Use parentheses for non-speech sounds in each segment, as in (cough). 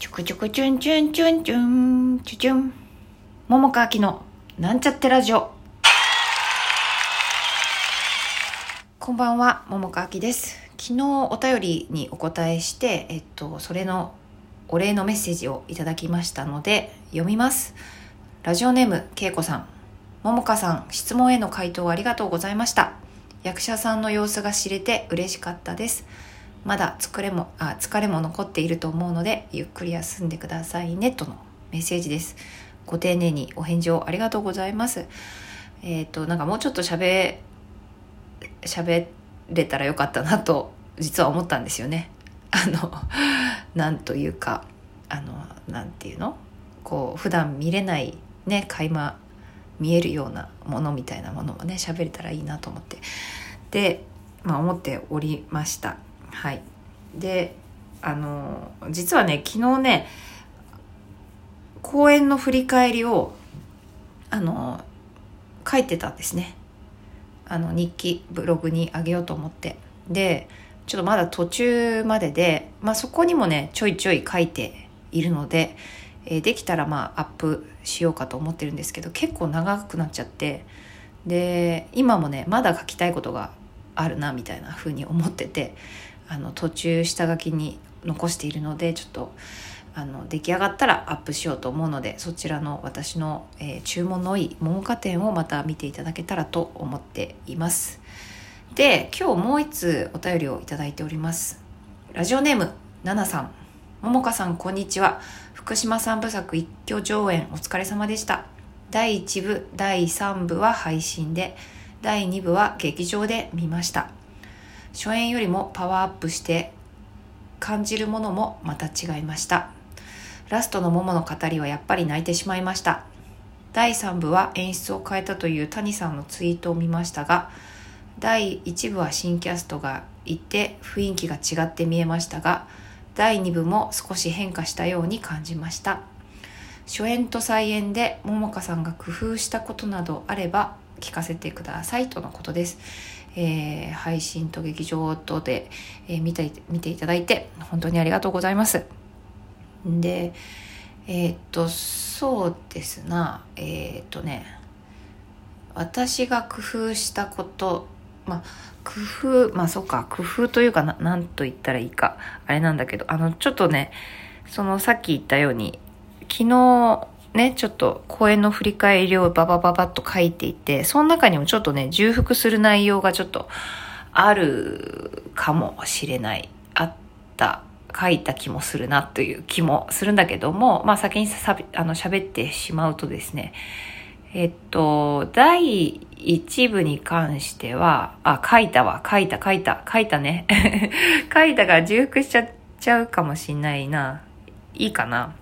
ちょくちょくちゅんちゅんちゅんちゅんちゅちゅん。桃川きのなんちゃってラジオ。こんばんは、桃川きです。昨日お便りにお答えして、えっと、それのお礼のメッセージをいただきましたので、読みます。ラジオネーム、けいこさん。桃香さん、質問への回答ありがとうございました。役者さんの様子が知れて嬉しかったです。まだ疲れもあ疲れも残っていると思うのでゆっくり休んでくださいねとのメッセージです。ご丁寧にお返事をありがとうございます。えっ、となんかもうちょっと喋喋れたらよかったなと実は思ったんですよね。あのなんというかあのなんていうの？こう普段見れないね垣間見えるようなものみたいなものもね喋れたらいいなと思って。でまあ思っておりました。はい。であの実はね昨日ね公演の振り返りをあの書いてたんですね。あの日記ブログにあげようと思って。でちょっとまだ途中までで、まあ、そこにもねちょいちょい書いているので、えーできたらまあアップしようかと思ってるんですけど結構長くなっちゃってで今もねまだ書きたいことがあるなみたいな風に思っててあの途中下書きに残しているのでちょっとあの出来上がったらアップしようと思うのでそちらの私の、えー注文の多い桃花店をまた見ていただけたらと思っています。で今日もう一通お便りをいただいております。ラジオネームななさん。桃花さんこんにちは。福島三部作一挙上演お疲れ様でした。第1部第3部は配信で第2部は劇場で見ました。初演よりもパワーアップして感じるものもまた違いました。ラストの桃の語りはやっぱり泣いてしまいました。第3部は演出を変えたという谷さんのツイートを見ましたが第1部は新キャストがいて雰囲気が違って見えましたが第2部も少し変化したように感じました。初演と再演で桃香さんが工夫したことなどあれば聞かせてくださいとのことです、えー配信と劇場とで、えー見て見ていただいて本当にありがとうございます。でえーっとそうですなえーっとね私が工夫したことまあ工夫まあそうか工夫というかななんと言ったらいいかあれなんだけどあのちょっとねそのさっき言ったように昨日ねちょっと公演の振り返りをババババッと書いていてその中にもちょっとね重複する内容がちょっとあるかもしれないあった書いた気もするなという気もするんだけどもまあ先にさあの喋ってしまうとですねえっと、第一部に関しては、あ、書いたわ、書いた、書いた、書いたね。(laughs) 書いたから重複しちゃっちゃうかもしんないな。いいかな。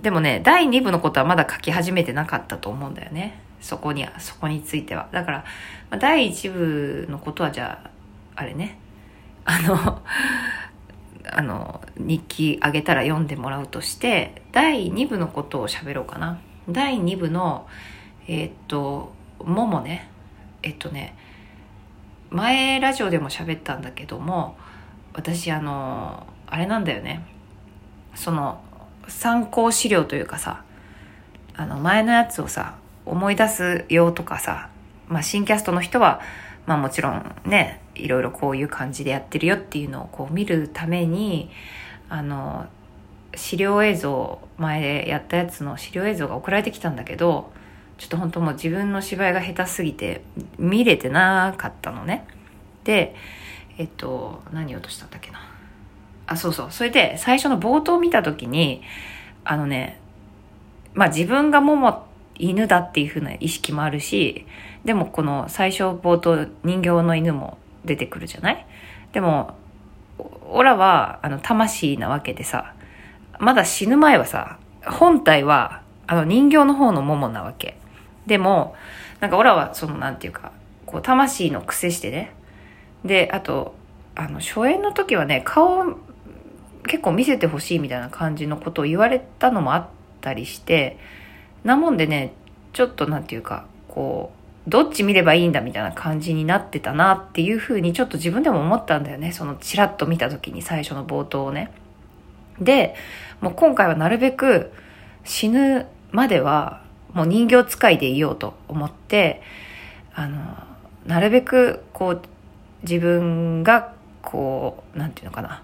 でもね、第2部のことはまだ書き始めてなかったと思うんだよね。そこには、そこについては。だから、まあ第1部のことはじゃあ、あれね。あの、(laughs) あの、日記あげたら読んでもらうとして、第2部のことを喋ろうかな。第2部の、えーっと、ももね。えっとね、前ラジオでも喋ったんだけども、私あの、あれなんだよね。その、参考資料というかさ、あの、前のやつをさ、思い出すよとかさ、まあ、新キャストの人は、まあもちろんね、いろいろこういう感じでやってるよっていうのをこう見るために、あの、資料映像、前やったやつの資料映像が送られてきたんだけど、ちょっと本当もう自分の芝居が下手すぎて見れてなかったのね。で、えっと、何言おうとしたんだっけな？あ、そうそう。それで最初の冒頭見た時に、あのね、まあ自分がもも犬だっていう風な意識もあるし、でもこの最初冒頭人形の犬も出てくるじゃない？でも、オラはあの魂なわけでさ、まだ死ぬ前はさ、本体はあの人形の方のモモなわけ。でも、なんかオラはそのなんていうか、こう魂の癖してね。で、あと、あの、初演の時はね、顔結構見せてほしいみたいな感じのことを言われたのもあったりして、なもんでね、ちょっとなんていうか、こう、どっち見ればいいんだみたいな感じになってたなっていうふうにちょっと自分でも思ったんだよね。そのチラッと見た時に最初の冒頭をね。で、もう今回はなるべく死ぬまではもう人形使いでいようと思って、あの、なるべくこう自分がこう、なんていうのかな、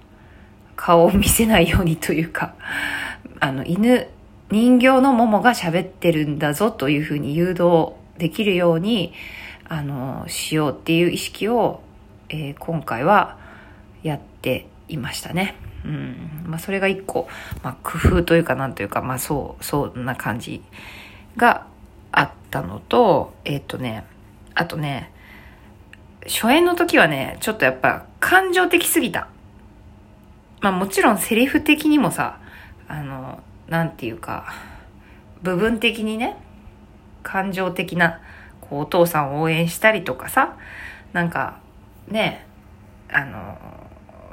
顔を見せないようにというか、(laughs) あの、犬、人形のももが喋ってるんだぞというふうに誘導できるように、あの、しようっていう意識を、えー、今回はやっていましたね。うん。まあ、それが一個、まあ、工夫というかなんというか、まあ、そう、そんな感じがあったのと、えっ、とね、あとね、初演の時はね、ちょっとやっぱ感情的すぎた。まあもちろんセリフ的にもさ、あの、なんていうか、部分的にね、感情的な、こうお父さんを応援したりとかさ、なんか、ね、あの、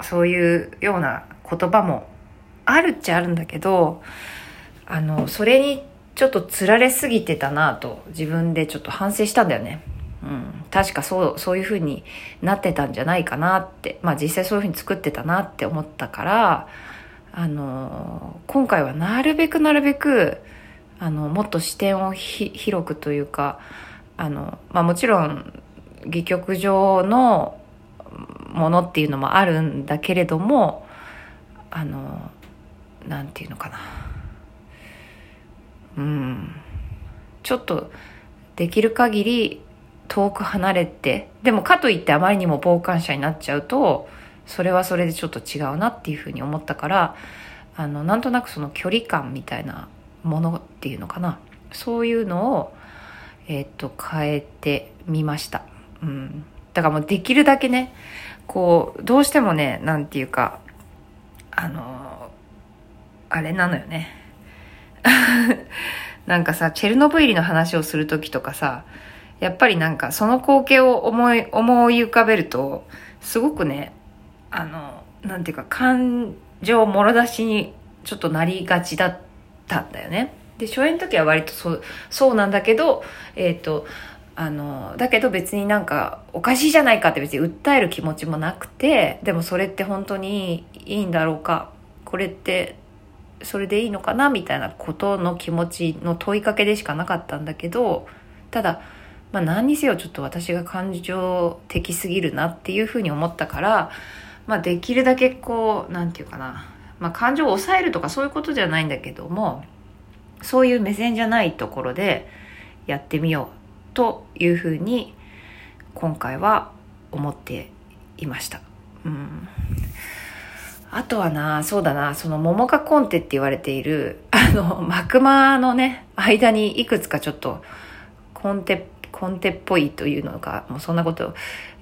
そういうような言葉もあるっちゃあるんだけど、あの、それにちょっとつられすぎてたなと自分でちょっと反省したんだよね。うん。確かそう、そういう風になってたんじゃないかなって、まあ実際そういう風に作ってたなって思ったから、あの、今回はなるべくなるべく、あの、もっと視点を広くというか、あの、まあもちろん、戯曲上のものっていうのもあるんだけれども、あの、なんていうのかな。うん。ちょっと、できる限り遠く離れて、でもかといってあまりにも傍観者になっちゃうと、それはそれでちょっと違うなっていうふうに思ったから、あの、なんとなくその距離感みたいなものっていうのかな。そういうのを、えー、っと、変えてみました。うん。だからもうできるだけね、こう、どうしてもね、なんていうか、あの、あれなのよね。(laughs) なんかさ、チェルノブイリの話をするときとかさ、やっぱりなんかその光景を思い、思い浮かべると、すごくね、あの、なんていうか感情もろ出しにちょっとなりがちだったんだよね。で、初演の時は割とそう、そうなんだけど、えっ、ー、と、あの、だけど別になんかおかしいじゃないかって別に訴える気持ちもなくて、でもそれって本当にいいんだろうか、これってそれでいいのかなみたいなことの気持ちの問いかけでしかなかったんだけど、ただ、まあ何にせよちょっと私が感情的すぎるなっていうふうに思ったから、まあできるだけこう、なんていうかな、まあ感情を抑えるとかそういうことじゃないんだけども、そういう目線じゃないところでやってみようというふうに今回は思っていました。うん。あとはな、そうだな、その桃花コンテって言われている、あの、幕間のね、間にいくつかちょっとコンテっコンテっぽいというのか、もうそんなこと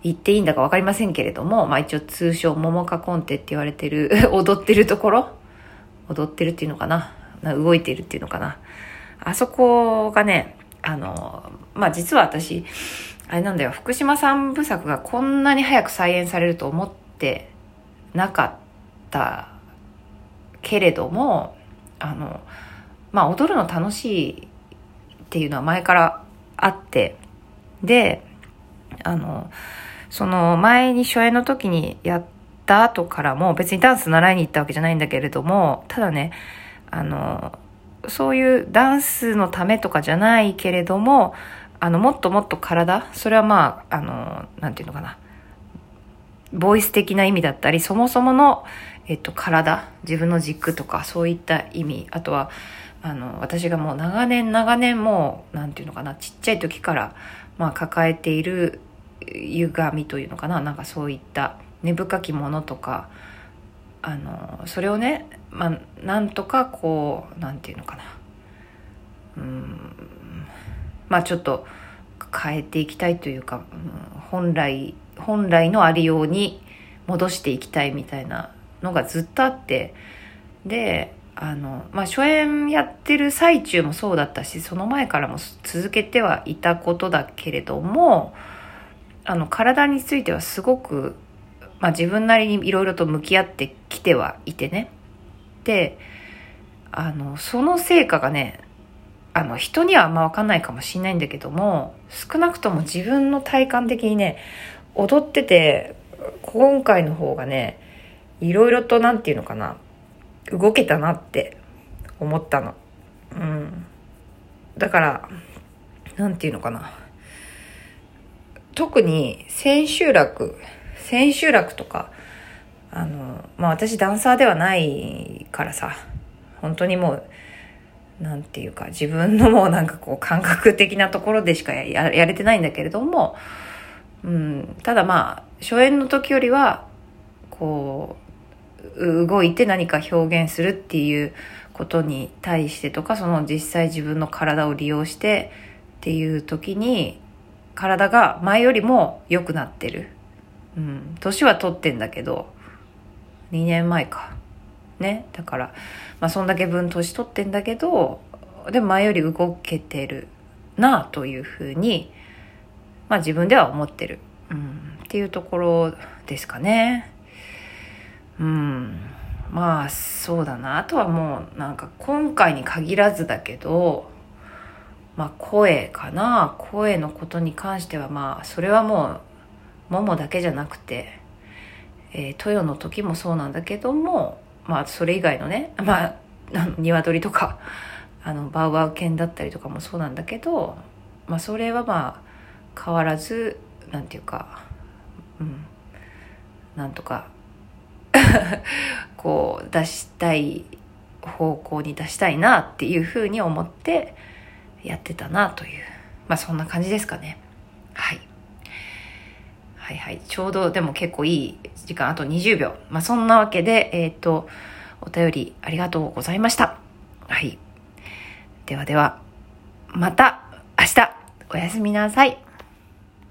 言っていいんだかわかりませんけれども、まあ一応通称桃花コンテって言われてる、(laughs) 踊ってるところ踊ってるっていうのかな動いてるっていうのかな。あそこがね、あの、まあ実は私、あれなんだよ、福島三部作がこんなに早く再演されると思ってなかったけれども、あの、まあ踊るの楽しいっていうのは前からあって、で、あの、その前に初演の時にやった後からも別にダンス習いに行ったわけじゃないんだけれども、ただね、あの、そういうダンスのためとかじゃないけれども、あの、もっともっと体、それはまあ、あの、なんていうのかな、ボイス的な意味だったり、そもそもの、えっと、体、自分の軸とか、そういった意味、あとは、あの、私がもう長年長年もう、なんていうのかな、ちっちゃい時から、まあ、抱えている歪みというのかな。なんかそういった根深きものとかあのそれをね、まあ、なんとかこうなんていうのかな。うんまあちょっと変えていきたいというか、うん、本来本来のありように戻していきたいみたいなのがずっとあって。であの、まあ、初演やってる最中もそうだったし、その前からも続けてはいたことだけれども、あの、体についてはすごく、まあ、自分なりにいろいろと向き合ってきてはいてね。で、あの、その成果がね、あの、人にはあんまわかんないかもしんないんだけども、少なくとも自分の体感的にね、踊ってて、今回の方がね、いろいろとなんていうのかな、動けたなって思ったの。うん。だから、なんていうのかな。特に千秋楽、千秋楽とか、あの、まあ私ダンサーではないからさ、本当にもう、なんていうか、自分のもうなんかこう感覚的なところでしかやれてないんだけれども、うん、ただまあ、初演の時よりは、こう、動いて何か表現するっていうことに対してとか、その実際自分の体を利用してっていう時に、体が前よりも良くなってる。うん、年は取ってんだけど、2年前か。ね。だから、まあそんだけ分年取ってんだけど、でも前より動けてるなあというふうに、まあ自分では思ってる。うん、っていうところですかね。うん。まあそうだな。あとはもうなんか今回に限らずだけど、まあ声かな。声のことに関してはまあそれはもう、ももだけじゃなくて、えー、豊の時もそうなんだけども、まあそれ以外のね、まあ、鶏とか、あの、バウバウ犬だったりとかもそうなんだけど、まあそれはまあ変わらず、なんていうか、うん、なんとか (laughs) こう出したい方向に出したいなっていうふうに思ってやってたなという、まあそんな感じですかね。はい。はいはい。ちょうどでも結構いい時間、あと20秒。まあそんなわけで、えっ、ー、と、お便りありがとうございました。はい。ではでは、また明日おやすみなさい。